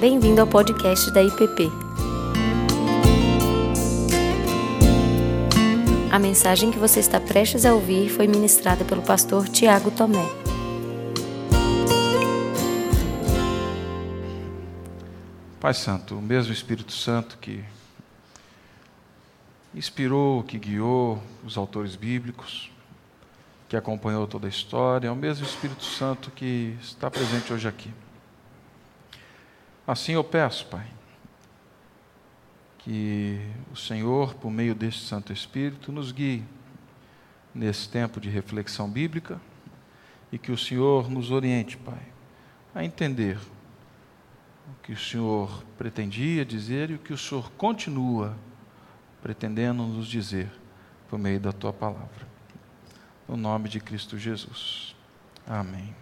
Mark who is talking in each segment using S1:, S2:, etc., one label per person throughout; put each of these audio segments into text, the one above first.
S1: Bem-vindo ao podcast da IPP. A mensagem que você está prestes a ouvir foi ministrada pelo pastor Tiago Tomé.
S2: Pai Santo, o mesmo Espírito Santo que inspirou, que guiou os autores bíblicos, que acompanhou toda a história, é o mesmo Espírito Santo que está presente hoje aqui. Assim eu peço, Pai, que o Senhor, por meio deste Santo Espírito, nos guie nesse tempo de reflexão bíblica e que o Senhor nos oriente, Pai, a entender o que o Senhor pretendia dizer e o que o Senhor continua pretendendo nos dizer por meio da tua palavra. No nome de Cristo Jesus. Amém.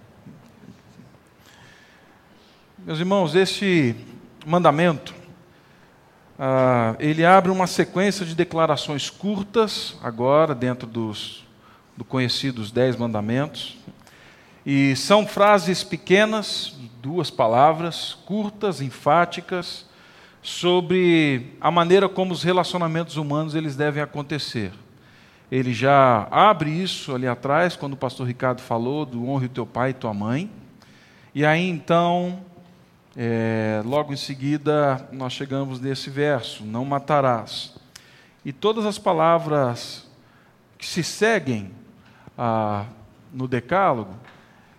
S2: Meus irmãos, este mandamento, ah, ele abre uma sequência de declarações curtas, agora, dentro dos do conhecidos Dez Mandamentos, e são frases pequenas, duas palavras, curtas, enfáticas, sobre a maneira como os relacionamentos humanos eles devem acontecer. Ele já abre isso ali atrás, quando o pastor Ricardo falou do honre o teu pai e tua mãe. E aí então é, logo em seguida, nós chegamos nesse verso: não matarás. E todas as palavras que se seguem ah, no Decálogo,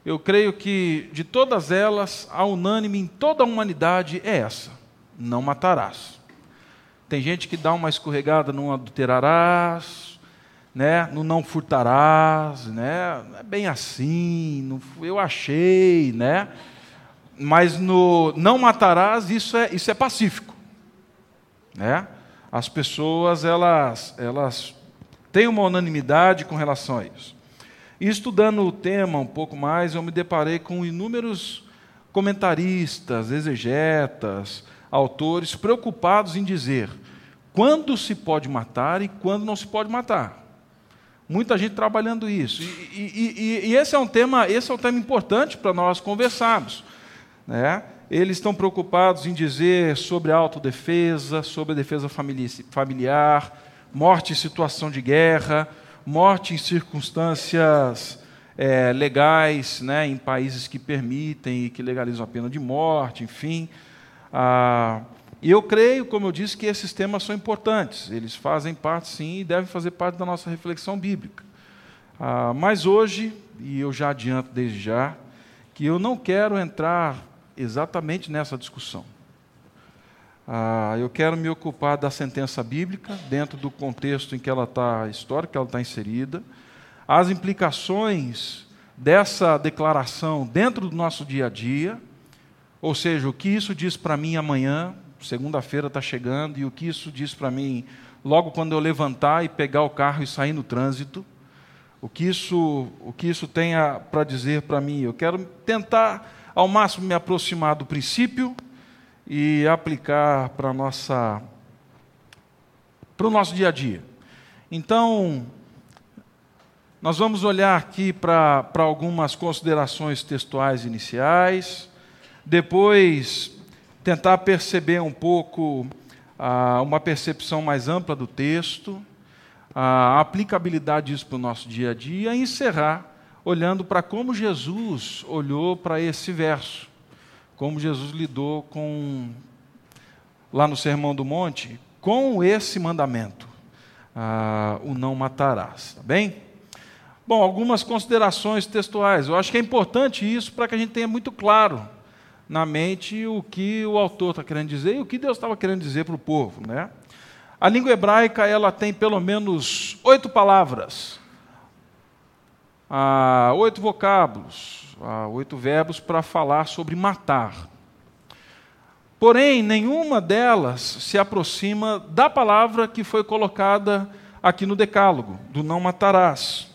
S2: eu creio que de todas elas, a unânime em toda a humanidade é essa: não matarás. Tem gente que dá uma escorregada no adulterarás, né, no não furtarás, né, não é bem assim, não, eu achei, né mas no não matarás, isso é, isso é pacífico. Né? As pessoas, elas, elas têm uma unanimidade com relação a isso. E estudando o tema um pouco mais, eu me deparei com inúmeros comentaristas, exegetas, autores preocupados em dizer quando se pode matar e quando não se pode matar. Muita gente trabalhando isso. E, e, e, e esse é um tema, esse é um tema importante para nós conversarmos. Né? Eles estão preocupados em dizer sobre autodefesa, sobre a defesa familiar, morte em situação de guerra, morte em circunstâncias é, legais, né, em países que permitem e que legalizam a pena de morte, enfim. Ah, eu creio, como eu disse, que esses temas são importantes. Eles fazem parte, sim, e devem fazer parte da nossa reflexão bíblica. Ah, mas hoje, e eu já adianto desde já, que eu não quero entrar exatamente nessa discussão. Ah, eu quero me ocupar da sentença bíblica, dentro do contexto em que ela está, histórico que ela está inserida, as implicações dessa declaração dentro do nosso dia a dia, ou seja, o que isso diz para mim amanhã, segunda-feira está chegando, e o que isso diz para mim logo quando eu levantar e pegar o carro e sair no trânsito, o que isso, o que isso tem para dizer para mim. Eu quero tentar ao máximo me aproximar do princípio e aplicar para nossa para o nosso dia a dia. Então, nós vamos olhar aqui para, para algumas considerações textuais iniciais, depois tentar perceber um pouco ah, uma percepção mais ampla do texto, a aplicabilidade disso para o nosso dia a dia, e encerrar olhando para como Jesus olhou para esse verso, como Jesus lidou com, lá no Sermão do Monte, com esse mandamento, ah, o não matarás, tá bem? Bom, algumas considerações textuais. Eu acho que é importante isso para que a gente tenha muito claro na mente o que o autor está querendo dizer e o que Deus estava querendo dizer para o povo, né? A língua hebraica ela tem pelo menos oito palavras ah, oito vocábulos, ah, oito verbos para falar sobre matar. Porém, nenhuma delas se aproxima da palavra que foi colocada aqui no Decálogo, do não matarás.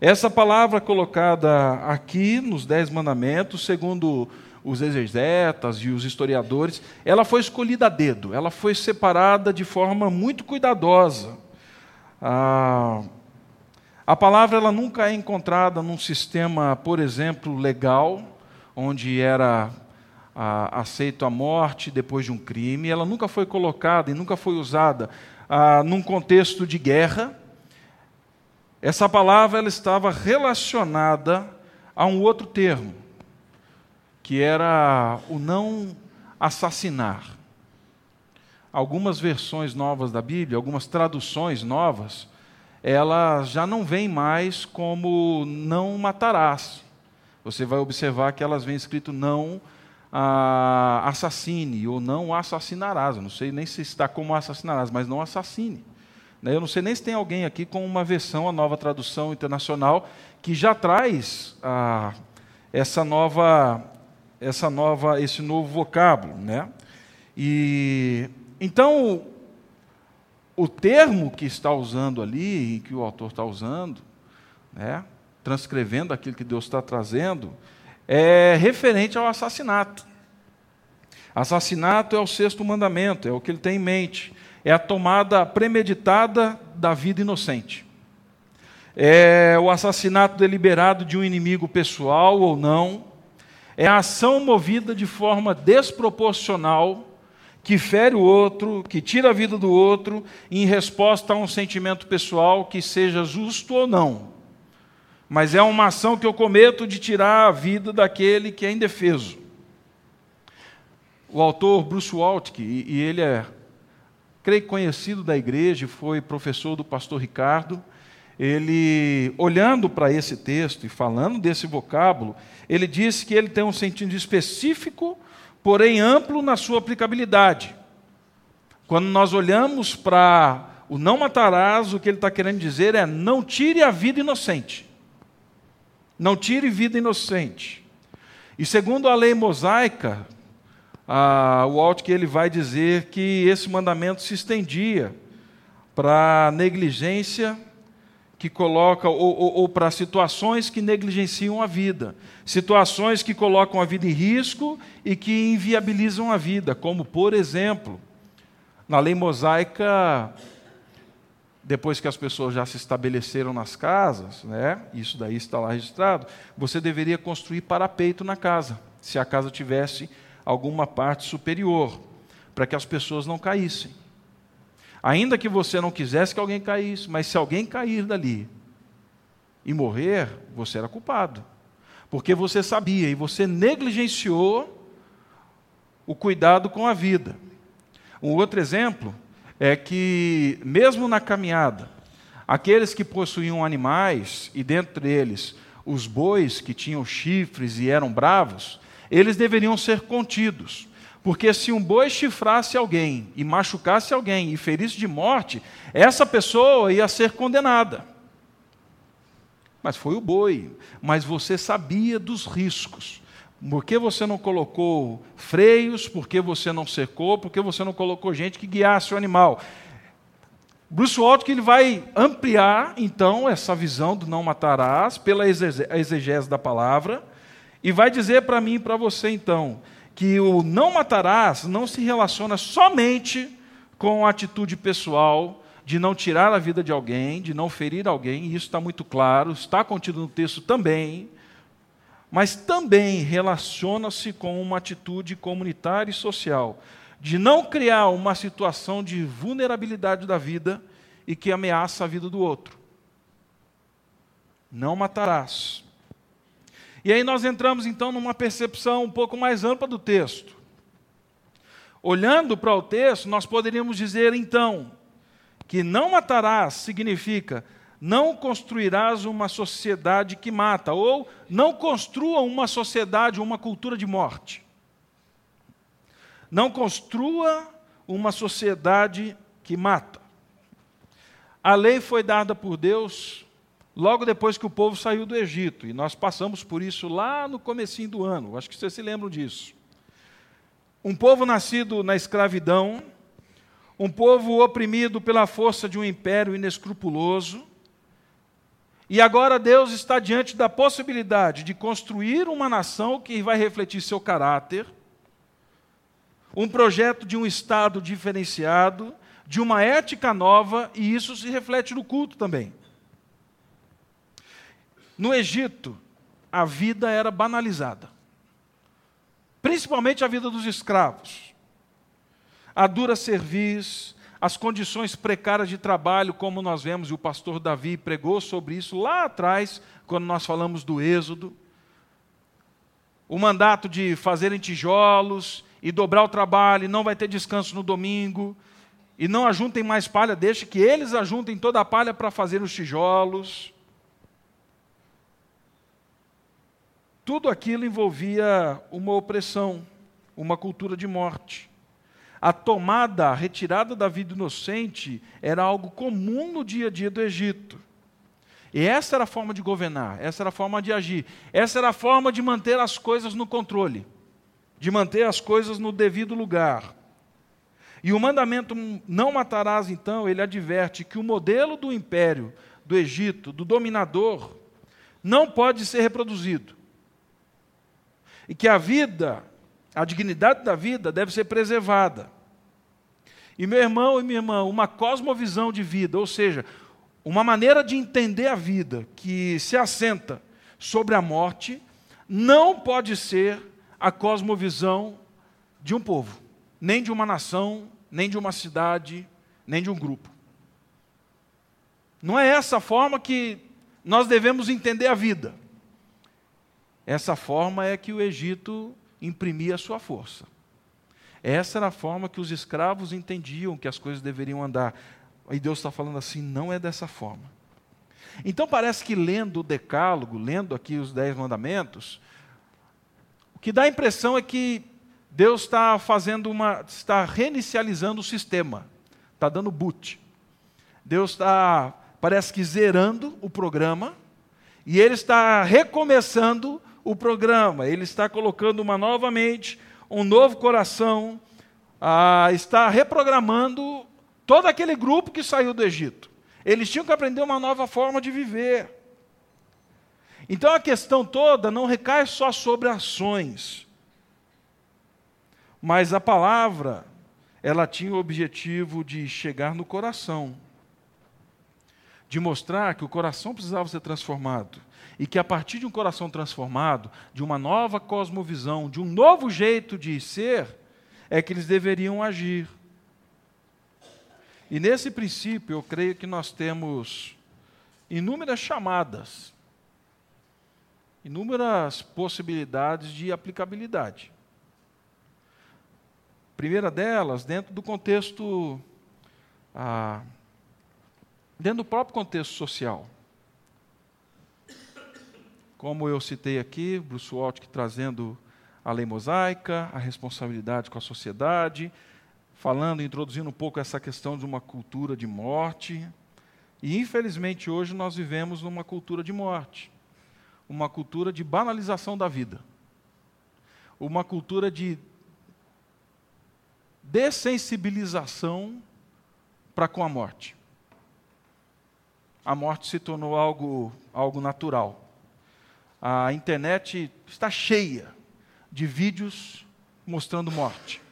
S2: Essa palavra colocada aqui nos Dez Mandamentos, segundo os exegetas e os historiadores, ela foi escolhida a dedo, ela foi separada de forma muito cuidadosa. Ah, a palavra ela nunca é encontrada num sistema, por exemplo, legal, onde era ah, aceito a morte depois de um crime, ela nunca foi colocada e nunca foi usada ah, num contexto de guerra. Essa palavra ela estava relacionada a um outro termo, que era o não assassinar. Algumas versões novas da Bíblia, algumas traduções novas, elas já não vêm mais como não matarás. Você vai observar que elas vêm escrito não ah, assassine ou não assassinarás. Eu não sei nem se está como assassinarás, mas não assassine. Né? Eu não sei nem se tem alguém aqui com uma versão, a nova tradução internacional, que já traz ah, essa nova, essa nova, esse novo vocábulo, né? E então o termo que está usando ali, que o autor está usando, né? transcrevendo aquilo que Deus está trazendo, é referente ao assassinato. Assassinato é o sexto mandamento, é o que ele tem em mente. É a tomada premeditada da vida inocente. É o assassinato deliberado de um inimigo pessoal ou não. É a ação movida de forma desproporcional que fere o outro, que tira a vida do outro em resposta a um sentimento pessoal que seja justo ou não mas é uma ação que eu cometo de tirar a vida daquele que é indefeso. O autor Bruce Waltke, e ele é, creio conhecido da igreja, foi professor do pastor Ricardo, ele, olhando para esse texto e falando desse vocábulo, ele disse que ele tem um sentido específico, porém amplo na sua aplicabilidade. Quando nós olhamos para o não matarás, o que ele está querendo dizer é não tire a vida inocente. Não tire vida inocente. E segundo a lei mosaica, a, o alto que ele vai dizer que esse mandamento se estendia para negligência que coloca, ou, ou, ou para situações que negligenciam a vida, situações que colocam a vida em risco e que inviabilizam a vida, como, por exemplo, na lei mosaica, depois que as pessoas já se estabeleceram nas casas, né, isso daí está lá registrado, você deveria construir parapeito na casa, se a casa tivesse alguma parte superior, para que as pessoas não caíssem. Ainda que você não quisesse que alguém caísse, mas se alguém cair dali e morrer, você era culpado. Porque você sabia e você negligenciou o cuidado com a vida. Um outro exemplo é que, mesmo na caminhada, aqueles que possuíam animais, e dentre eles os bois que tinham chifres e eram bravos, eles deveriam ser contidos. Porque se um boi chifrasse alguém e machucasse alguém e ferisse de morte, essa pessoa ia ser condenada. Mas foi o boi. Mas você sabia dos riscos. Por que você não colocou freios? Por que você não secou? Por que você não colocou gente que guiasse o animal? Bruce Waltke ele vai ampliar, então, essa visão do não matarás pela exegese da palavra e vai dizer para mim e para você, então, que o não matarás não se relaciona somente com a atitude pessoal de não tirar a vida de alguém, de não ferir alguém, isso está muito claro, está contido no texto também, mas também relaciona-se com uma atitude comunitária e social, de não criar uma situação de vulnerabilidade da vida e que ameaça a vida do outro. Não matarás. E aí nós entramos então numa percepção um pouco mais ampla do texto. Olhando para o texto, nós poderíamos dizer então que não matarás significa não construirás uma sociedade que mata, ou não construa uma sociedade, uma cultura de morte. Não construa uma sociedade que mata. A lei foi dada por Deus logo depois que o povo saiu do Egito, e nós passamos por isso lá no comecinho do ano. Acho que vocês se lembram disso. Um povo nascido na escravidão, um povo oprimido pela força de um império inescrupuloso, e agora Deus está diante da possibilidade de construir uma nação que vai refletir seu caráter, um projeto de um Estado diferenciado, de uma ética nova, e isso se reflete no culto também. No Egito, a vida era banalizada. principalmente a vida dos escravos. A dura serviço, as condições precárias de trabalho, como nós vemos, e o pastor Davi pregou sobre isso lá atrás, quando nós falamos do Êxodo. O mandato de fazerem tijolos e dobrar o trabalho, e não vai ter descanso no domingo, e não ajuntem mais palha, deixe que eles ajuntem toda a palha para fazer os tijolos. Tudo aquilo envolvia uma opressão, uma cultura de morte. A tomada, a retirada da vida inocente era algo comum no dia a dia do Egito. E essa era a forma de governar, essa era a forma de agir, essa era a forma de manter as coisas no controle, de manter as coisas no devido lugar. E o mandamento não matarás, então, ele adverte que o modelo do império do Egito, do dominador, não pode ser reproduzido. E que a vida a dignidade da vida deve ser preservada. E meu irmão e minha irmã, uma cosmovisão de vida, ou seja, uma maneira de entender a vida que se assenta sobre a morte, não pode ser a cosmovisão de um povo, nem de uma nação, nem de uma cidade, nem de um grupo. Não é essa forma que nós devemos entender a vida. Essa forma é que o Egito imprimir a sua força. Essa era a forma que os escravos entendiam que as coisas deveriam andar. E Deus está falando assim: não é dessa forma. Então parece que lendo o Decálogo, lendo aqui os Dez Mandamentos, o que dá a impressão é que Deus está fazendo uma. está reinicializando o sistema, está dando boot. Deus está, parece que zerando o programa, e Ele está recomeçando o programa, ele está colocando uma nova mente, um novo coração, ah, está reprogramando todo aquele grupo que saiu do Egito. Eles tinham que aprender uma nova forma de viver. Então a questão toda não recai só sobre ações, mas a palavra, ela tinha o objetivo de chegar no coração, de mostrar que o coração precisava ser transformado e que a partir de um coração transformado, de uma nova cosmovisão, de um novo jeito de ser, é que eles deveriam agir. E nesse princípio, eu creio que nós temos inúmeras chamadas, inúmeras possibilidades de aplicabilidade. Primeira delas, dentro do contexto, ah, dentro do próprio contexto social. Como eu citei aqui, Bruce Waltke trazendo a lei mosaica, a responsabilidade com a sociedade, falando, introduzindo um pouco essa questão de uma cultura de morte. E infelizmente hoje nós vivemos numa cultura de morte, uma cultura de banalização da vida, uma cultura de dessensibilização para com a morte. A morte se tornou algo, algo natural. A internet está cheia de vídeos mostrando morte.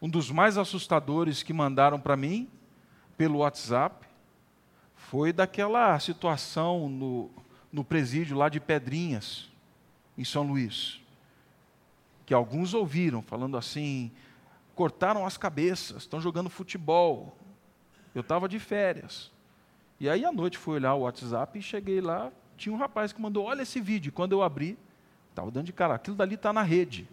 S2: Um dos mais assustadores que mandaram para mim pelo WhatsApp foi daquela situação no, no presídio lá de Pedrinhas, em São Luís. Que alguns ouviram falando assim: cortaram as cabeças, estão jogando futebol. Eu estava de férias. E aí à noite fui olhar o WhatsApp e cheguei lá, tinha um rapaz que mandou: Olha esse vídeo. Quando eu abri, estava dando de cara, aquilo dali está na rede.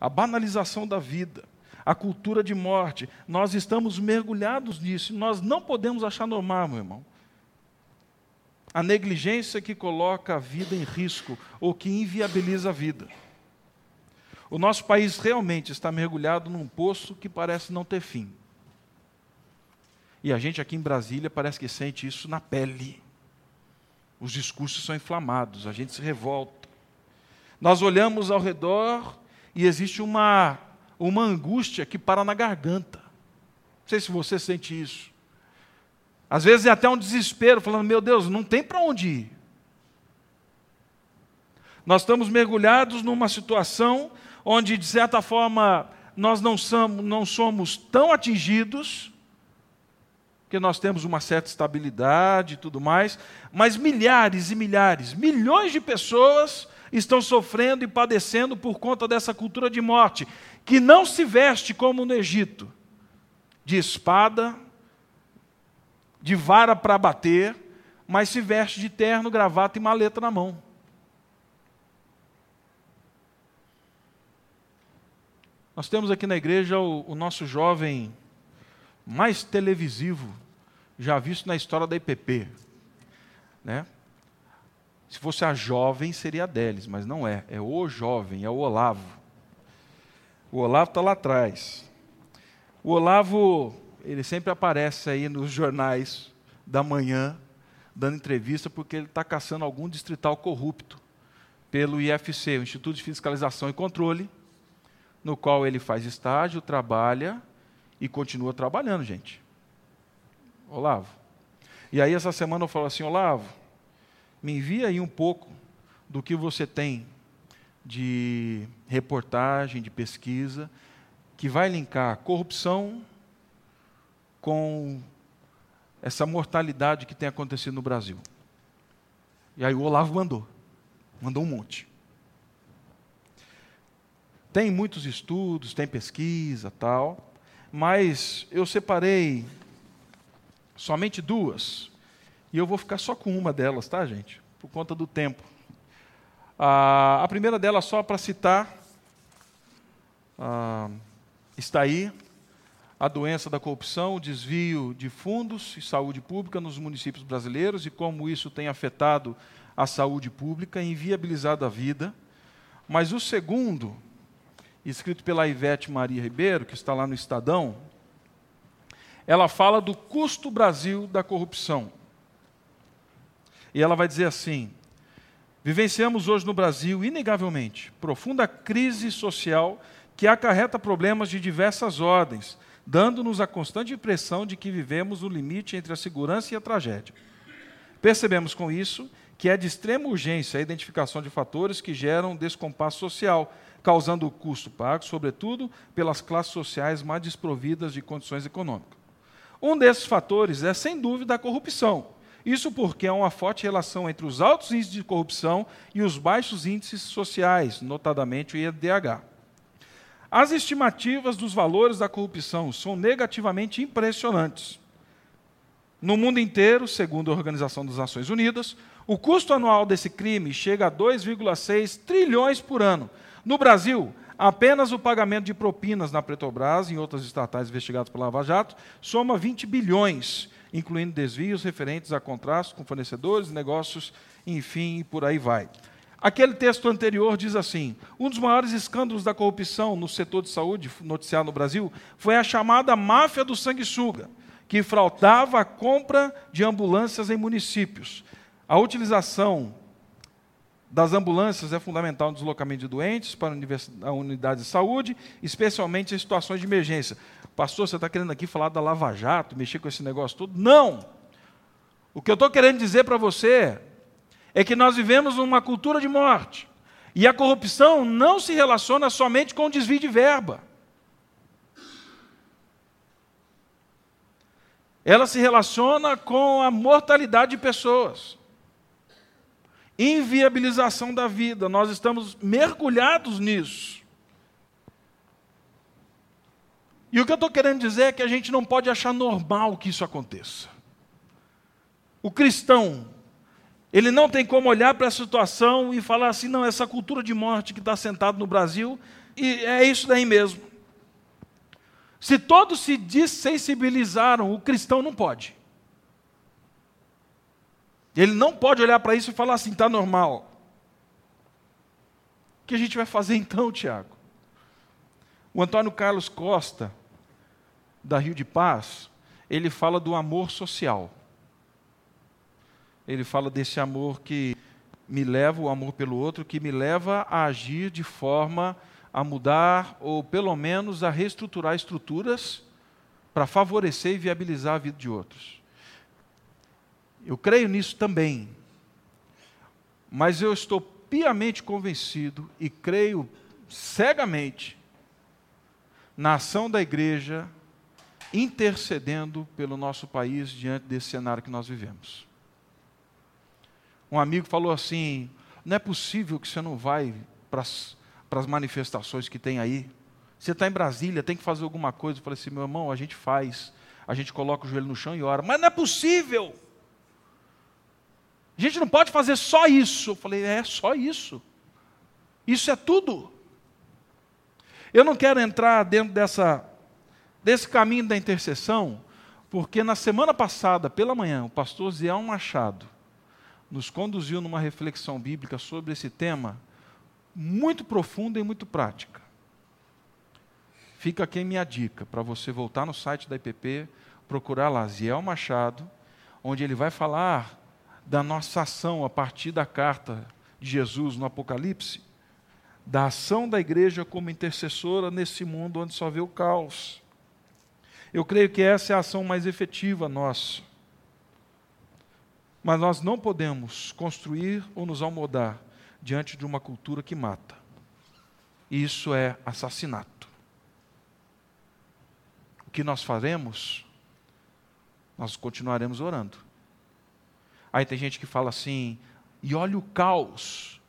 S2: A banalização da vida, a cultura de morte, nós estamos mergulhados nisso. Nós não podemos achar normal, meu irmão. A negligência que coloca a vida em risco ou que inviabiliza a vida. O nosso país realmente está mergulhado num poço que parece não ter fim. E a gente aqui em Brasília parece que sente isso na pele os discursos são inflamados, a gente se revolta. Nós olhamos ao redor e existe uma, uma angústia que para na garganta. Não sei se você sente isso. Às vezes é até um desespero, falando: meu Deus, não tem para onde ir. Nós estamos mergulhados numa situação onde, de certa forma, nós não somos, não somos tão atingidos, porque nós temos uma certa estabilidade e tudo mais, mas milhares e milhares, milhões de pessoas estão sofrendo e padecendo por conta dessa cultura de morte, que não se veste como no Egito, de espada, de vara para bater, mas se veste de terno, gravata e maleta na mão. Nós temos aqui na igreja o, o nosso jovem mais televisivo já visto na história da IPP. Né? Se fosse a jovem, seria a Delis, mas não é. É o jovem, é o Olavo. O Olavo está lá atrás. O Olavo, ele sempre aparece aí nos jornais da manhã, dando entrevista, porque ele está caçando algum distrital corrupto pelo IFC, o Instituto de Fiscalização e Controle, no qual ele faz estágio, trabalha e continua trabalhando, gente. Olavo. E aí essa semana eu falo assim, Olavo, me envia aí um pouco do que você tem de reportagem, de pesquisa, que vai linkar corrupção com essa mortalidade que tem acontecido no Brasil. E aí o Olavo mandou, mandou um monte. Tem muitos estudos, tem pesquisa, tal, mas eu separei somente duas. E eu vou ficar só com uma delas, tá, gente? Por conta do tempo. Ah, a primeira delas, só para citar, ah, está aí a doença da corrupção, o desvio de fundos e saúde pública nos municípios brasileiros e como isso tem afetado a saúde pública, inviabilizado a vida. Mas o segundo, escrito pela Ivete Maria Ribeiro, que está lá no Estadão, ela fala do custo Brasil da corrupção. E ela vai dizer assim: vivenciamos hoje no Brasil, inegavelmente, profunda crise social que acarreta problemas de diversas ordens, dando-nos a constante impressão de que vivemos no limite entre a segurança e a tragédia. Percebemos com isso que é de extrema urgência a identificação de fatores que geram descompasso social, causando o custo pago, sobretudo, pelas classes sociais mais desprovidas de condições econômicas. Um desses fatores é, sem dúvida, a corrupção. Isso porque há uma forte relação entre os altos índices de corrupção e os baixos índices sociais, notadamente o IDH. As estimativas dos valores da corrupção são negativamente impressionantes. No mundo inteiro, segundo a Organização das Nações Unidas, o custo anual desse crime chega a 2,6 trilhões por ano. No Brasil, Apenas o pagamento de propinas na Petrobras e em outras estatais investigadas pela Lava Jato soma 20 bilhões, incluindo desvios referentes a contratos com fornecedores, negócios, enfim, e por aí vai. Aquele texto anterior diz assim: um dos maiores escândalos da corrupção no setor de saúde noticiado no Brasil foi a chamada máfia do sanguessuga, que fraudava a compra de ambulâncias em municípios. A utilização das ambulâncias é fundamental no deslocamento de doentes para a unidade de saúde, especialmente em situações de emergência. Pastor, você está querendo aqui falar da Lava Jato, mexer com esse negócio todo? Não! O que eu estou querendo dizer para você é que nós vivemos uma cultura de morte. E a corrupção não se relaciona somente com o desvio de verba. Ela se relaciona com a mortalidade de pessoas inviabilização da vida. Nós estamos mergulhados nisso. E o que eu estou querendo dizer é que a gente não pode achar normal que isso aconteça. O cristão, ele não tem como olhar para a situação e falar assim: não, essa cultura de morte que está sentado no Brasil, e é isso daí mesmo. Se todos se dessensibilizaram, o cristão não pode. Ele não pode olhar para isso e falar assim, está normal. O que a gente vai fazer então, Tiago? O Antônio Carlos Costa, da Rio de Paz, ele fala do amor social. Ele fala desse amor que me leva, o amor pelo outro, que me leva a agir de forma a mudar, ou pelo menos a reestruturar estruturas para favorecer e viabilizar a vida de outros. Eu creio nisso também. Mas eu estou piamente convencido e creio cegamente na ação da igreja intercedendo pelo nosso país diante desse cenário que nós vivemos. Um amigo falou assim: não é possível que você não vai para as manifestações que tem aí. Você está em Brasília, tem que fazer alguma coisa. Eu falei assim, meu irmão, a gente faz. A gente coloca o joelho no chão e ora. Mas não é possível. A gente não pode fazer só isso. Eu falei, é só isso. Isso é tudo. Eu não quero entrar dentro dessa, desse caminho da intercessão, porque na semana passada, pela manhã, o pastor Zé Machado nos conduziu numa reflexão bíblica sobre esse tema, muito profunda e muito prática. Fica aqui minha dica para você voltar no site da IPP, procurar lá Ziel Machado, onde ele vai falar da nossa ação a partir da carta de Jesus no Apocalipse, da ação da igreja como intercessora nesse mundo onde só vê o caos. Eu creio que essa é a ação mais efetiva nossa. Mas nós não podemos construir ou nos almodar diante de uma cultura que mata. Isso é assassinato. O que nós faremos? Nós continuaremos orando. Aí tem gente que fala assim, e olha o caos.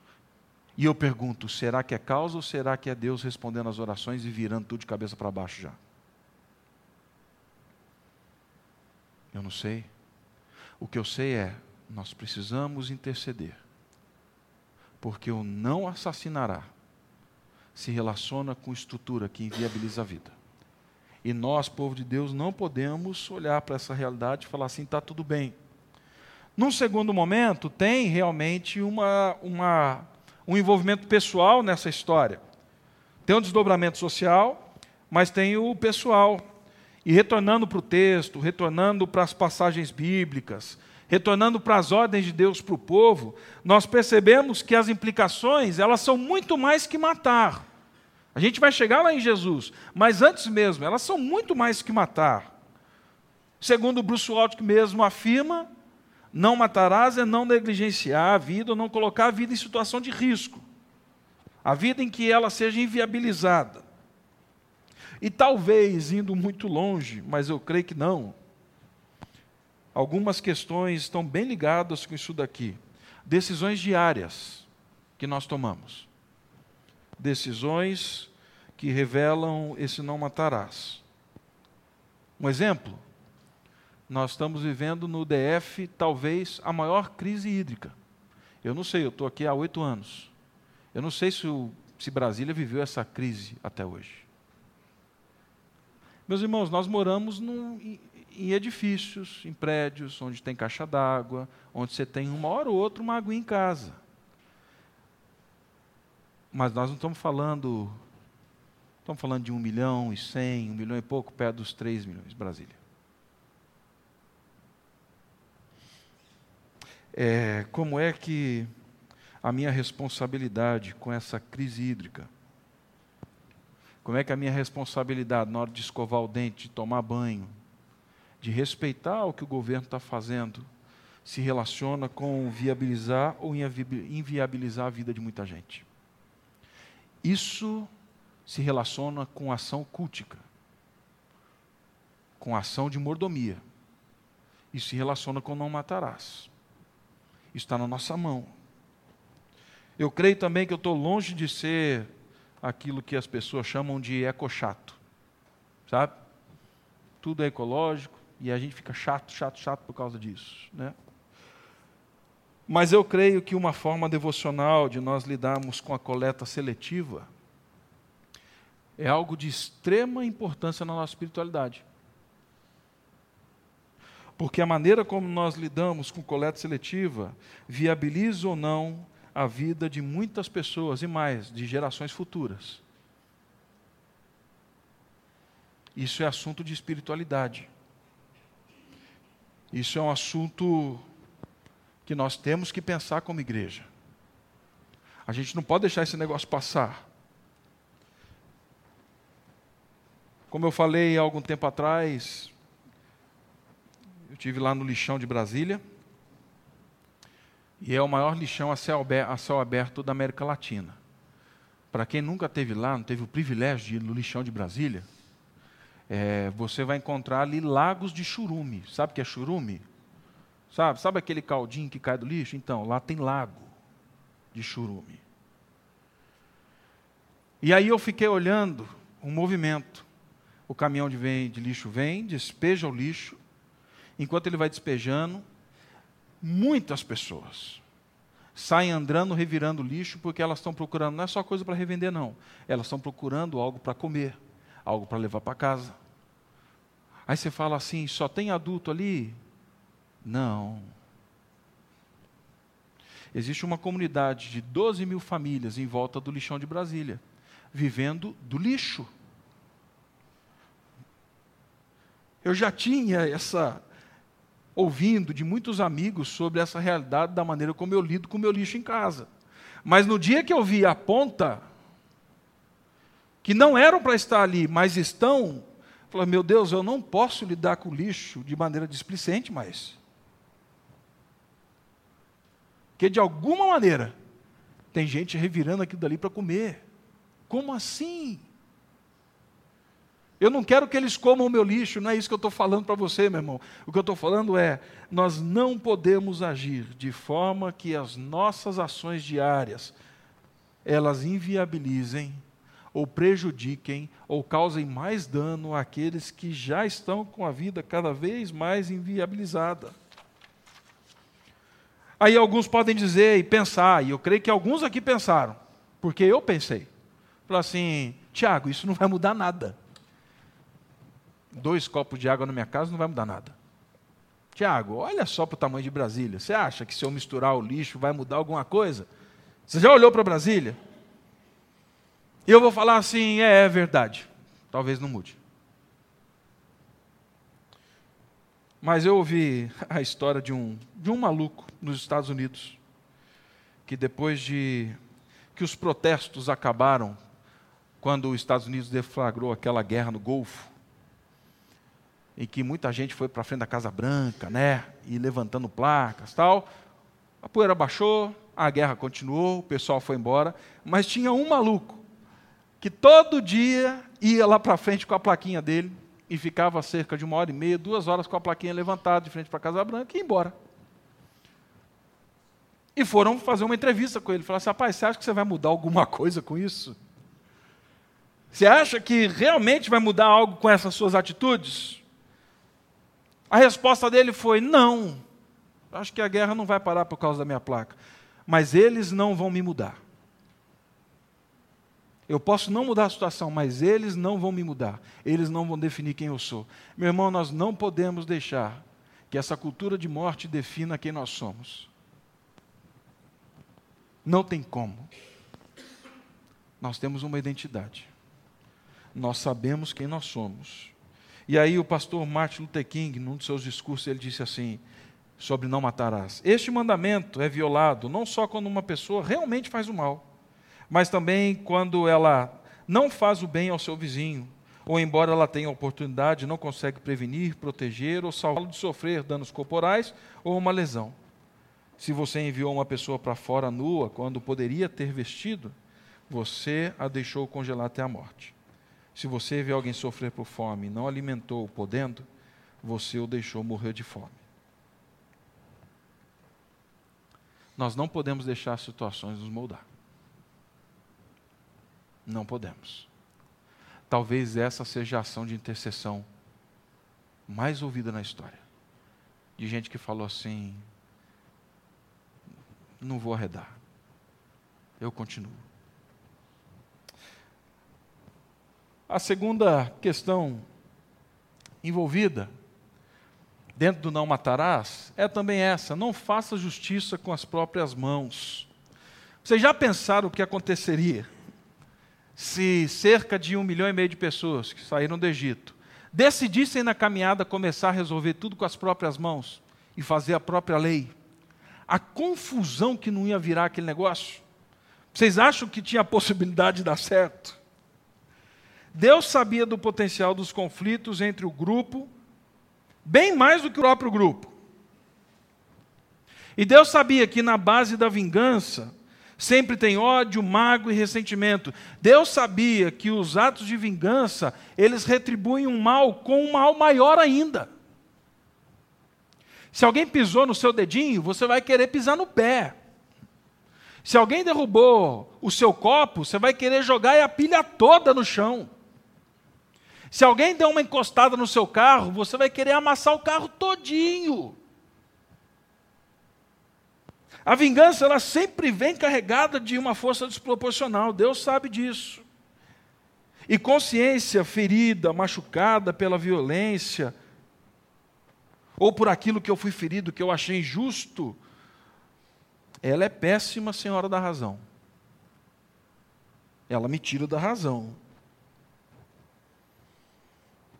S2: E eu pergunto: será que é caos ou será que é Deus respondendo às orações e virando tudo de cabeça para baixo já? Eu não sei. O que eu sei é, nós precisamos interceder. Porque o não assassinará se relaciona com estrutura que inviabiliza a vida. E nós, povo de Deus, não podemos olhar para essa realidade e falar assim, está tudo bem. Num segundo momento, tem realmente uma, uma, um envolvimento pessoal nessa história. Tem um desdobramento social, mas tem o pessoal. E retornando para o texto, retornando para as passagens bíblicas, retornando para as ordens de Deus para o povo, nós percebemos que as implicações, elas são muito mais que matar. A gente vai chegar lá em Jesus, mas antes mesmo, elas são muito mais que matar. Segundo Bruce Waltke mesmo afirma, não matarás é não negligenciar a vida ou não colocar a vida em situação de risco. A vida em que ela seja inviabilizada. E talvez, indo muito longe, mas eu creio que não, algumas questões estão bem ligadas com isso daqui. Decisões diárias que nós tomamos. Decisões que revelam esse não matarás. Um exemplo, nós estamos vivendo no DF talvez a maior crise hídrica. Eu não sei, eu estou aqui há oito anos. Eu não sei se, o, se Brasília viveu essa crise até hoje. Meus irmãos, nós moramos num, em edifícios, em prédios, onde tem caixa d'água, onde você tem uma hora ou outra uma água em casa. Mas nós não estamos falando. Estamos falando de um milhão e cem, um milhão e pouco, perto dos três milhões, Brasília. É, como é que a minha responsabilidade com essa crise hídrica como é que a minha responsabilidade na hora de escovar o dente, de tomar banho, de respeitar o que o governo está fazendo, se relaciona com viabilizar ou inviabilizar a vida de muita gente? Isso se relaciona com ação cultica, com ação de mordomia. Isso se relaciona com não matarás. Está na nossa mão. Eu creio também que eu estou longe de ser aquilo que as pessoas chamam de ecochato. Sabe? Tudo é ecológico e a gente fica chato, chato, chato por causa disso. Né? Mas eu creio que uma forma devocional de nós lidarmos com a coleta seletiva é algo de extrema importância na nossa espiritualidade. Porque a maneira como nós lidamos com coleta seletiva viabiliza ou não a vida de muitas pessoas e mais, de gerações futuras. Isso é assunto de espiritualidade. Isso é um assunto que nós temos que pensar como igreja. A gente não pode deixar esse negócio passar. Como eu falei há algum tempo atrás, tive lá no lixão de Brasília. E é o maior lixão a céu, aberto da América Latina. Para quem nunca esteve lá, não teve o privilégio de ir no lixão de Brasília, é, você vai encontrar ali lagos de churume. Sabe o que é churume? Sabe, sabe aquele caldinho que cai do lixo? Então, lá tem lago. de churume. E aí eu fiquei olhando um movimento. O caminhão de, vem, de lixo vem, despeja o lixo. Enquanto ele vai despejando, muitas pessoas saem andando, revirando lixo, porque elas estão procurando, não é só coisa para revender, não. Elas estão procurando algo para comer, algo para levar para casa. Aí você fala assim: só tem adulto ali? Não. Existe uma comunidade de 12 mil famílias em volta do lixão de Brasília, vivendo do lixo. Eu já tinha essa ouvindo de muitos amigos sobre essa realidade da maneira como eu lido com o meu lixo em casa. Mas no dia que eu vi a ponta, que não eram para estar ali, mas estão, falei, meu Deus, eu não posso lidar com o lixo de maneira displicente mais. Porque de alguma maneira tem gente revirando aquilo dali para comer. Como assim? Eu não quero que eles comam o meu lixo, não é isso que eu estou falando para você, meu irmão. O que eu estou falando é: nós não podemos agir de forma que as nossas ações diárias elas inviabilizem ou prejudiquem ou causem mais dano àqueles que já estão com a vida cada vez mais inviabilizada. Aí alguns podem dizer e pensar, e eu creio que alguns aqui pensaram, porque eu pensei. Falar assim, Tiago, isso não vai mudar nada dois copos de água na minha casa não vai mudar nada. Tiago, olha só para o tamanho de Brasília. Você acha que se eu misturar o lixo vai mudar alguma coisa? Você já olhou para Brasília? E eu vou falar assim: é, é verdade. Talvez não mude. Mas eu ouvi a história de um, de um maluco nos Estados Unidos, que depois de que os protestos acabaram, quando os Estados Unidos deflagrou aquela guerra no Golfo, em que muita gente foi para frente da Casa Branca, né, e levantando placas, tal. A poeira baixou, a guerra continuou, o pessoal foi embora, mas tinha um maluco que todo dia ia lá para frente com a plaquinha dele e ficava cerca de uma hora e meia, duas horas com a plaquinha levantada de frente para a Casa Branca e ia embora. E foram fazer uma entrevista com ele. Falaram assim: rapaz, você acha que você vai mudar alguma coisa com isso? Você acha que realmente vai mudar algo com essas suas atitudes? A resposta dele foi: não. Acho que a guerra não vai parar por causa da minha placa. Mas eles não vão me mudar. Eu posso não mudar a situação, mas eles não vão me mudar. Eles não vão definir quem eu sou. Meu irmão, nós não podemos deixar que essa cultura de morte defina quem nós somos. Não tem como. Nós temos uma identidade. Nós sabemos quem nós somos. E aí o pastor Martin Luther King, num de seus discursos, ele disse assim, sobre não matarás. Este mandamento é violado não só quando uma pessoa realmente faz o mal, mas também quando ela não faz o bem ao seu vizinho, ou embora ela tenha oportunidade, não consegue prevenir, proteger ou salvá-lo de sofrer danos corporais ou uma lesão. Se você enviou uma pessoa para fora nua quando poderia ter vestido, você a deixou congelar até a morte. Se você vê alguém sofrer por fome e não alimentou podendo, você o deixou morrer de fome. Nós não podemos deixar as situações nos moldar. Não podemos. Talvez essa seja a ação de intercessão mais ouvida na história. De gente que falou assim: não vou arredar, eu continuo. A segunda questão envolvida dentro do não matarás é também essa: não faça justiça com as próprias mãos. Vocês já pensaram o que aconteceria se cerca de um milhão e meio de pessoas que saíram do Egito decidissem na caminhada começar a resolver tudo com as próprias mãos e fazer a própria lei? A confusão que não ia virar aquele negócio? Vocês acham que tinha a possibilidade de dar certo? Deus sabia do potencial dos conflitos entre o grupo, bem mais do que o próprio grupo. E Deus sabia que na base da vingança sempre tem ódio, mágoa e ressentimento. Deus sabia que os atos de vingança, eles retribuem um mal com um mal maior ainda. Se alguém pisou no seu dedinho, você vai querer pisar no pé. Se alguém derrubou o seu copo, você vai querer jogar a pilha toda no chão. Se alguém der uma encostada no seu carro, você vai querer amassar o carro todinho. A vingança ela sempre vem carregada de uma força desproporcional. Deus sabe disso. E consciência ferida, machucada pela violência, ou por aquilo que eu fui ferido, que eu achei injusto, ela é péssima senhora da razão. Ela me tira da razão.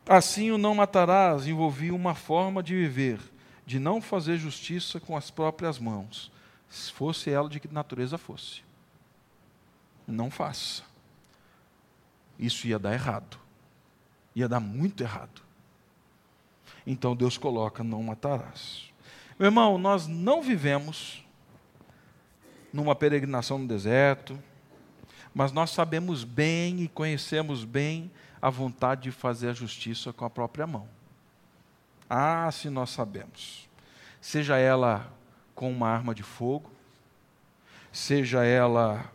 S2: Assim o não matarás envolvia uma forma de viver, de não fazer justiça com as próprias mãos, se fosse ela de que natureza fosse. Não faça. Isso ia dar errado. Ia dar muito errado. Então Deus coloca: não matarás. Meu irmão, nós não vivemos numa peregrinação no deserto, mas nós sabemos bem e conhecemos bem a vontade de fazer a justiça com a própria mão. Ah, se nós sabemos. Seja ela com uma arma de fogo, seja ela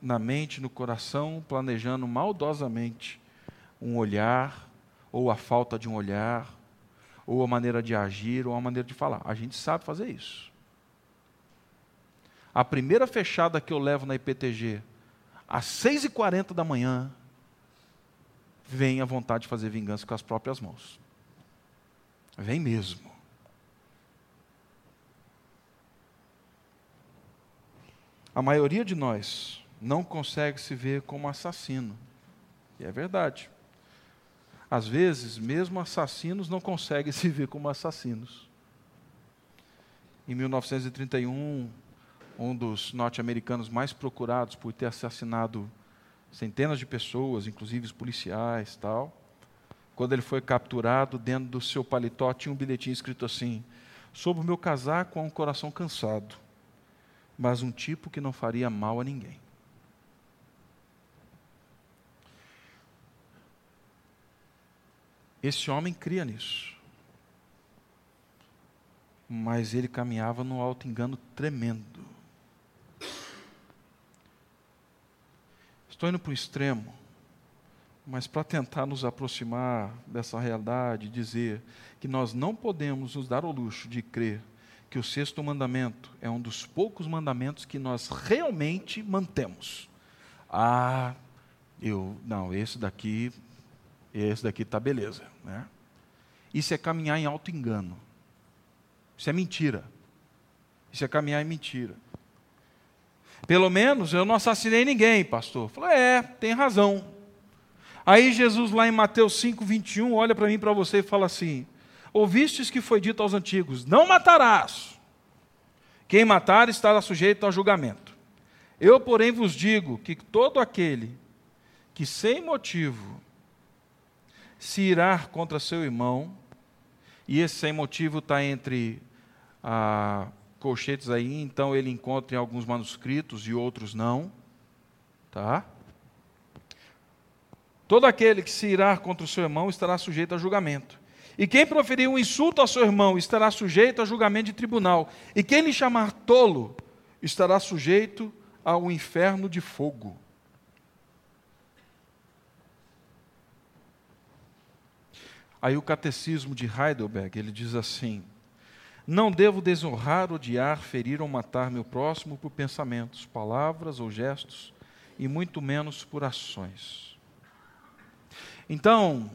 S2: na mente, no coração, planejando maldosamente um olhar, ou a falta de um olhar, ou a maneira de agir, ou a maneira de falar. A gente sabe fazer isso. A primeira fechada que eu levo na IPTG, às 6h40 da manhã, vem a vontade de fazer vingança com as próprias mãos. Vem mesmo. A maioria de nós não consegue se ver como assassino. E é verdade. Às vezes, mesmo assassinos não conseguem se ver como assassinos. Em 1931, um dos norte-americanos mais procurados por ter assassinado centenas de pessoas, inclusive os policiais, tal. Quando ele foi capturado, dentro do seu paletó tinha um bilhetinho escrito assim: "Sob o meu casaco há um coração cansado, mas um tipo que não faria mal a ninguém." Esse homem cria nisso. Mas ele caminhava no alto engano tremendo. Estou indo para o extremo, mas para tentar nos aproximar dessa realidade, dizer que nós não podemos nos dar o luxo de crer que o sexto mandamento é um dos poucos mandamentos que nós realmente mantemos. Ah, eu, não, esse daqui, esse daqui está beleza. Né? Isso é caminhar em alto engano. Isso é mentira. Isso é caminhar em mentira. Pelo menos eu não assassinei ninguém, pastor. Falou, é, tem razão. Aí Jesus, lá em Mateus 5, 21, olha para mim para você e fala assim: Ouvistes que foi dito aos antigos: Não matarás. Quem matar estará sujeito ao julgamento. Eu, porém, vos digo que todo aquele que sem motivo se irá contra seu irmão, e esse sem motivo está entre a colchetes aí, então ele encontra em alguns manuscritos e outros não. Tá? Todo aquele que se irá contra o seu irmão estará sujeito a julgamento. E quem proferir um insulto ao seu irmão estará sujeito a julgamento de tribunal. E quem lhe chamar tolo estará sujeito ao inferno de fogo. Aí o catecismo de Heidelberg, ele diz assim: não devo desonrar, odiar, ferir ou matar meu próximo por pensamentos, palavras ou gestos, e muito menos por ações. Então,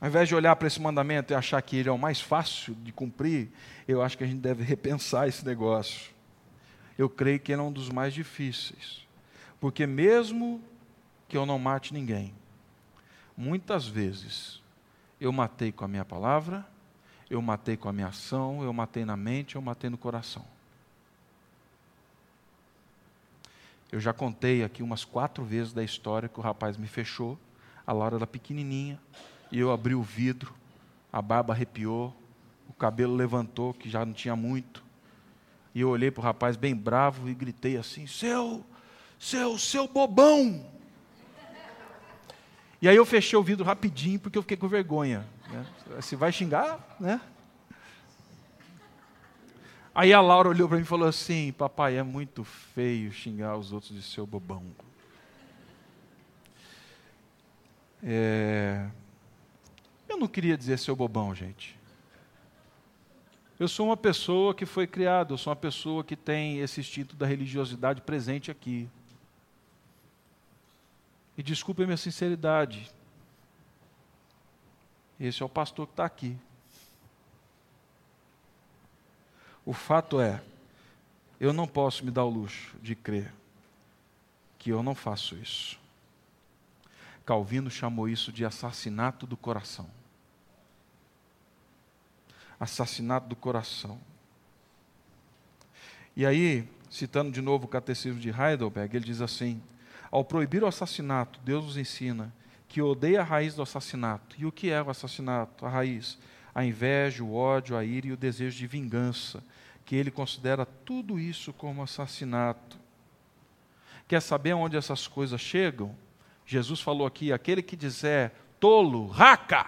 S2: ao invés de olhar para esse mandamento e achar que ele é o mais fácil de cumprir, eu acho que a gente deve repensar esse negócio. Eu creio que ele é um dos mais difíceis. Porque mesmo que eu não mate ninguém, muitas vezes eu matei com a minha palavra, eu matei com a minha ação, eu matei na mente, eu matei no coração. Eu já contei aqui umas quatro vezes da história que o rapaz me fechou, a Laura era pequenininha, e eu abri o vidro, a barba arrepiou, o cabelo levantou, que já não tinha muito, e eu olhei para o rapaz bem bravo e gritei assim: Seu, seu, seu bobão! E aí eu fechei o vidro rapidinho, porque eu fiquei com vergonha. Né? Se vai xingar, né? Aí a Laura olhou para mim e falou assim: Papai, é muito feio xingar os outros de seu bobão. É... Eu não queria dizer seu bobão, gente. Eu sou uma pessoa que foi criada, eu sou uma pessoa que tem esse instinto da religiosidade presente aqui. E desculpe a minha sinceridade. Esse é o pastor que está aqui. O fato é, eu não posso me dar o luxo de crer que eu não faço isso. Calvino chamou isso de assassinato do coração. Assassinato do coração. E aí, citando de novo o catecismo de Heidelberg, ele diz assim: ao proibir o assassinato, Deus nos ensina que odeia a raiz do assassinato. E o que é o assassinato? A raiz? A inveja, o ódio, a ira e o desejo de vingança, que ele considera tudo isso como assassinato. Quer saber onde essas coisas chegam? Jesus falou aqui: aquele que disser tolo, raca,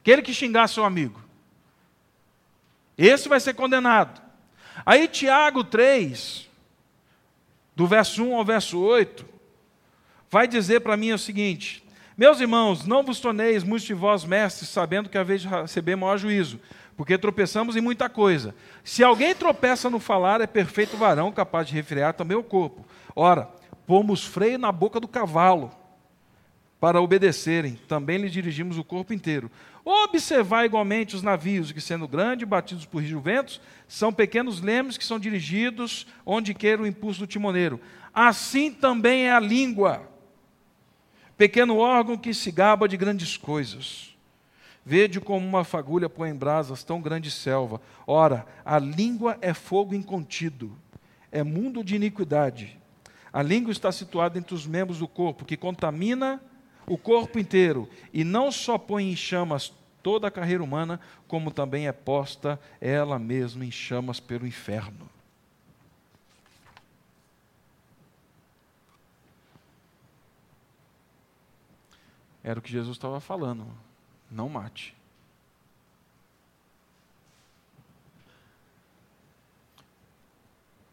S2: aquele que xingar seu amigo, esse vai ser condenado. Aí, Tiago 3, do verso 1 ao verso 8, vai dizer para mim o seguinte: Meus irmãos, não vos torneis muitos de vós mestres, sabendo que haveis de receber maior juízo, porque tropeçamos em muita coisa. Se alguém tropeça no falar, é perfeito varão, capaz de refrear também o corpo. Ora, pomos freio na boca do cavalo para obedecerem, também lhe dirigimos o corpo inteiro. Observar igualmente os navios, que sendo grandes, batidos por rios ventos, são pequenos lemes que são dirigidos onde queira o impulso do timoneiro. Assim também é a língua, pequeno órgão que se gaba de grandes coisas. Vede como uma fagulha põe em brasas tão grande selva. Ora, a língua é fogo incontido, é mundo de iniquidade. A língua está situada entre os membros do corpo, que contamina o corpo inteiro, e não só põe em chamas toda a carreira humana, como também é posta ela mesma em chamas pelo inferno. Era o que Jesus estava falando. Não mate.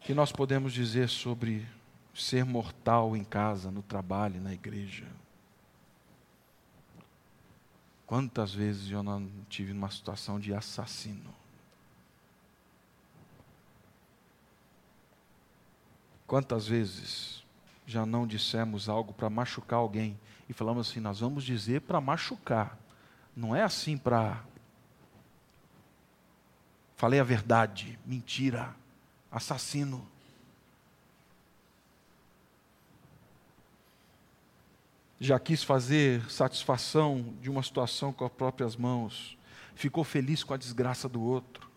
S2: O que nós podemos dizer sobre ser mortal em casa, no trabalho, na igreja? Quantas vezes eu não tive uma situação de assassino? Quantas vezes já não dissemos algo para machucar alguém e falamos assim: nós vamos dizer para machucar, não é assim para. Falei a verdade, mentira, assassino. Já quis fazer satisfação de uma situação com as próprias mãos, ficou feliz com a desgraça do outro.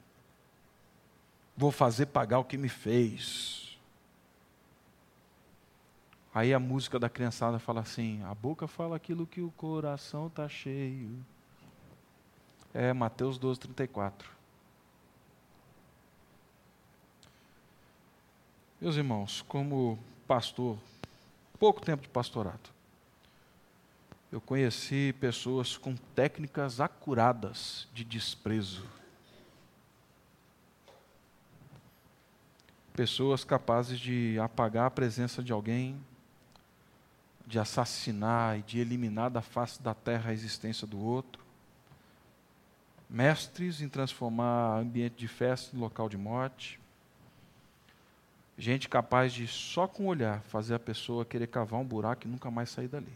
S2: Vou fazer pagar o que me fez. Aí a música da criançada fala assim: a boca fala aquilo que o coração está cheio. É Mateus 12, 34. Meus irmãos, como pastor, pouco tempo de pastorado, eu conheci pessoas com técnicas acuradas de desprezo. Pessoas capazes de apagar a presença de alguém de assassinar e de eliminar da face da terra a existência do outro. Mestres em transformar ambiente de festa em local de morte. Gente capaz de, só com olhar, fazer a pessoa querer cavar um buraco e nunca mais sair dali.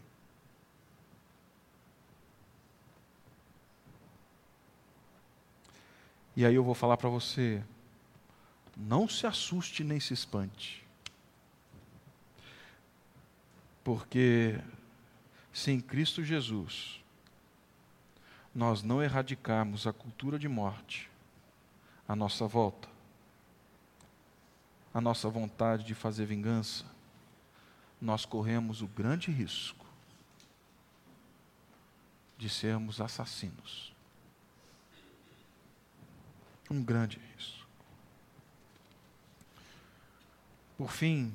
S2: E aí eu vou falar para você: não se assuste nem se espante. Porque se em Cristo Jesus nós não erradicarmos a cultura de morte à nossa volta, a nossa vontade de fazer vingança, nós corremos o grande risco de sermos assassinos. Um grande risco. Por fim,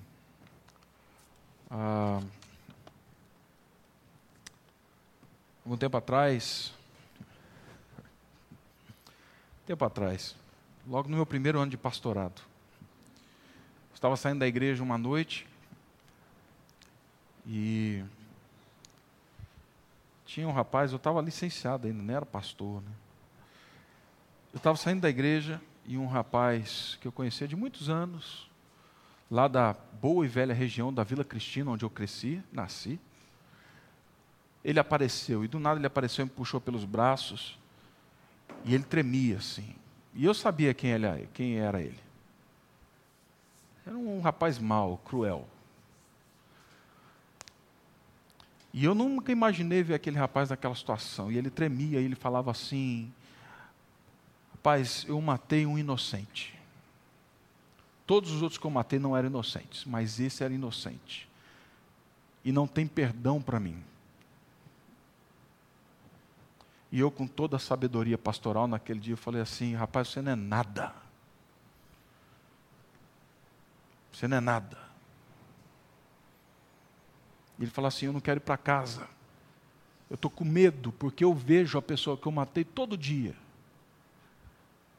S2: ah, algum tempo atrás, tempo atrás, logo no meu primeiro ano de pastorado, Estava saindo da igreja uma noite e tinha um rapaz, eu estava licenciado ainda, não era pastor. Né? Eu estava saindo da igreja e um rapaz que eu conhecia de muitos anos, lá da boa e velha região da Vila Cristina, onde eu cresci, nasci, ele apareceu, e do nada ele apareceu e me puxou pelos braços, e ele tremia assim. E eu sabia quem, ele, quem era ele. Era um rapaz mau, cruel. E eu nunca imaginei ver aquele rapaz naquela situação. E ele tremia, e ele falava assim: Rapaz, eu matei um inocente. Todos os outros que eu matei não eram inocentes, mas esse era inocente. E não tem perdão para mim. E eu, com toda a sabedoria pastoral naquele dia, eu falei assim: rapaz, você não é nada. Você não é nada. E ele falou assim: eu não quero ir para casa. Eu estou com medo, porque eu vejo a pessoa que eu matei todo dia.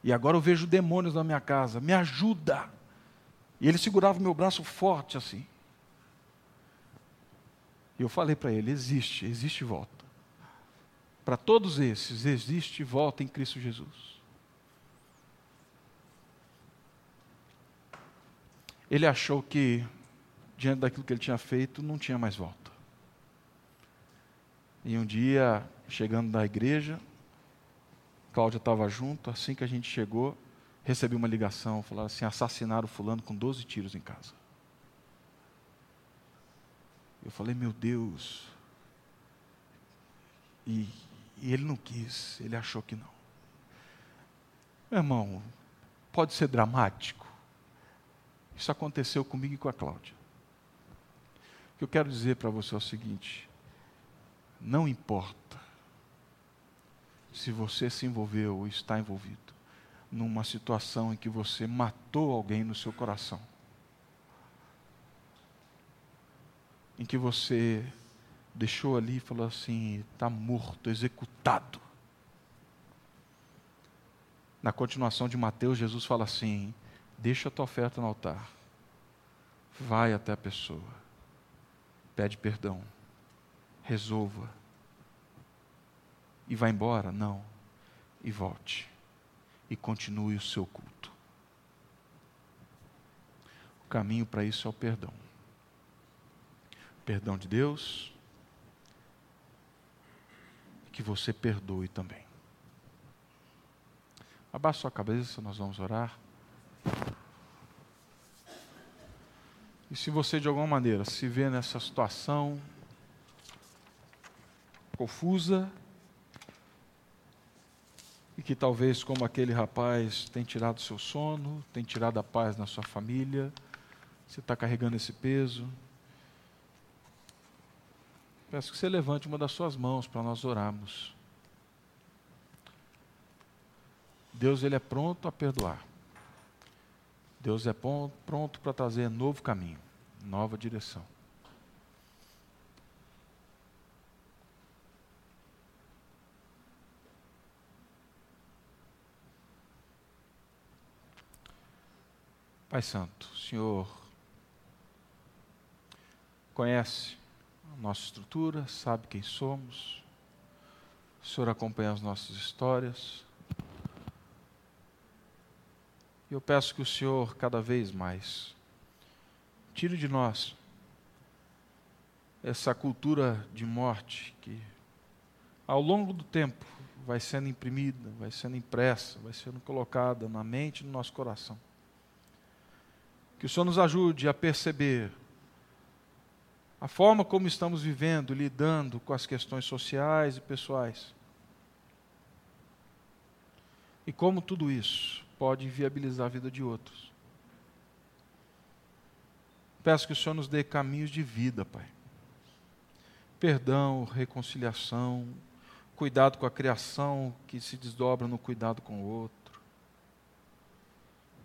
S2: E agora eu vejo demônios na minha casa. Me ajuda. E ele segurava o meu braço forte assim. E eu falei para ele: existe, existe volta. Para todos esses, existe volta em Cristo Jesus. Ele achou que, diante daquilo que ele tinha feito, não tinha mais volta. E um dia, chegando da igreja, Cláudia estava junto, assim que a gente chegou, recebi uma ligação, falaram assim, assassinaram fulano com 12 tiros em casa. Eu falei, meu Deus. E e ele não quis, ele achou que não. Meu irmão, pode ser dramático. Isso aconteceu comigo e com a Cláudia. O que eu quero dizer para você é o seguinte: não importa se você se envolveu ou está envolvido numa situação em que você matou alguém no seu coração, em que você deixou ali e falou assim: está morto, executado. Na continuação de Mateus, Jesus fala assim: deixa a tua oferta no altar, vai até a pessoa, pede perdão, resolva, e vai embora? Não, e volte, e continue o seu culto. O caminho para isso é o perdão. Perdão de Deus, que você perdoe também. Abaixe sua cabeça, nós vamos orar. E se você de alguma maneira se vê nessa situação confusa, e que talvez, como aquele rapaz, tem tirado seu sono, tem tirado a paz na sua família, você está carregando esse peso, Peço que você levante uma das suas mãos para nós orarmos. Deus ele é pronto a perdoar. Deus é pronto para trazer novo caminho, nova direção. Pai Santo, o Senhor conhece nossa estrutura, sabe quem somos. O Senhor acompanha as nossas histórias. E eu peço que o Senhor, cada vez mais, tire de nós essa cultura de morte que, ao longo do tempo, vai sendo imprimida, vai sendo impressa, vai sendo colocada na mente e no nosso coração. Que o Senhor nos ajude a perceber a forma como estamos vivendo, lidando com as questões sociais e pessoais. E como tudo isso pode inviabilizar a vida de outros. Peço que o Senhor nos dê caminhos de vida, Pai. Perdão, reconciliação, cuidado com a criação que se desdobra no cuidado com o outro.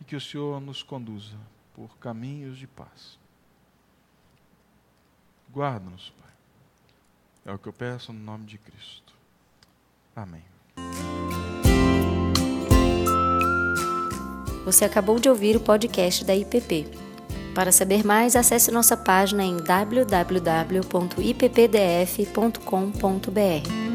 S2: E que o Senhor nos conduza por caminhos de paz. Guarda-nos, Pai. É o que eu peço no nome de Cristo. Amém.
S1: Você acabou de ouvir o podcast da IPP. Para saber mais, acesse nossa página em www.ippdf.com.br.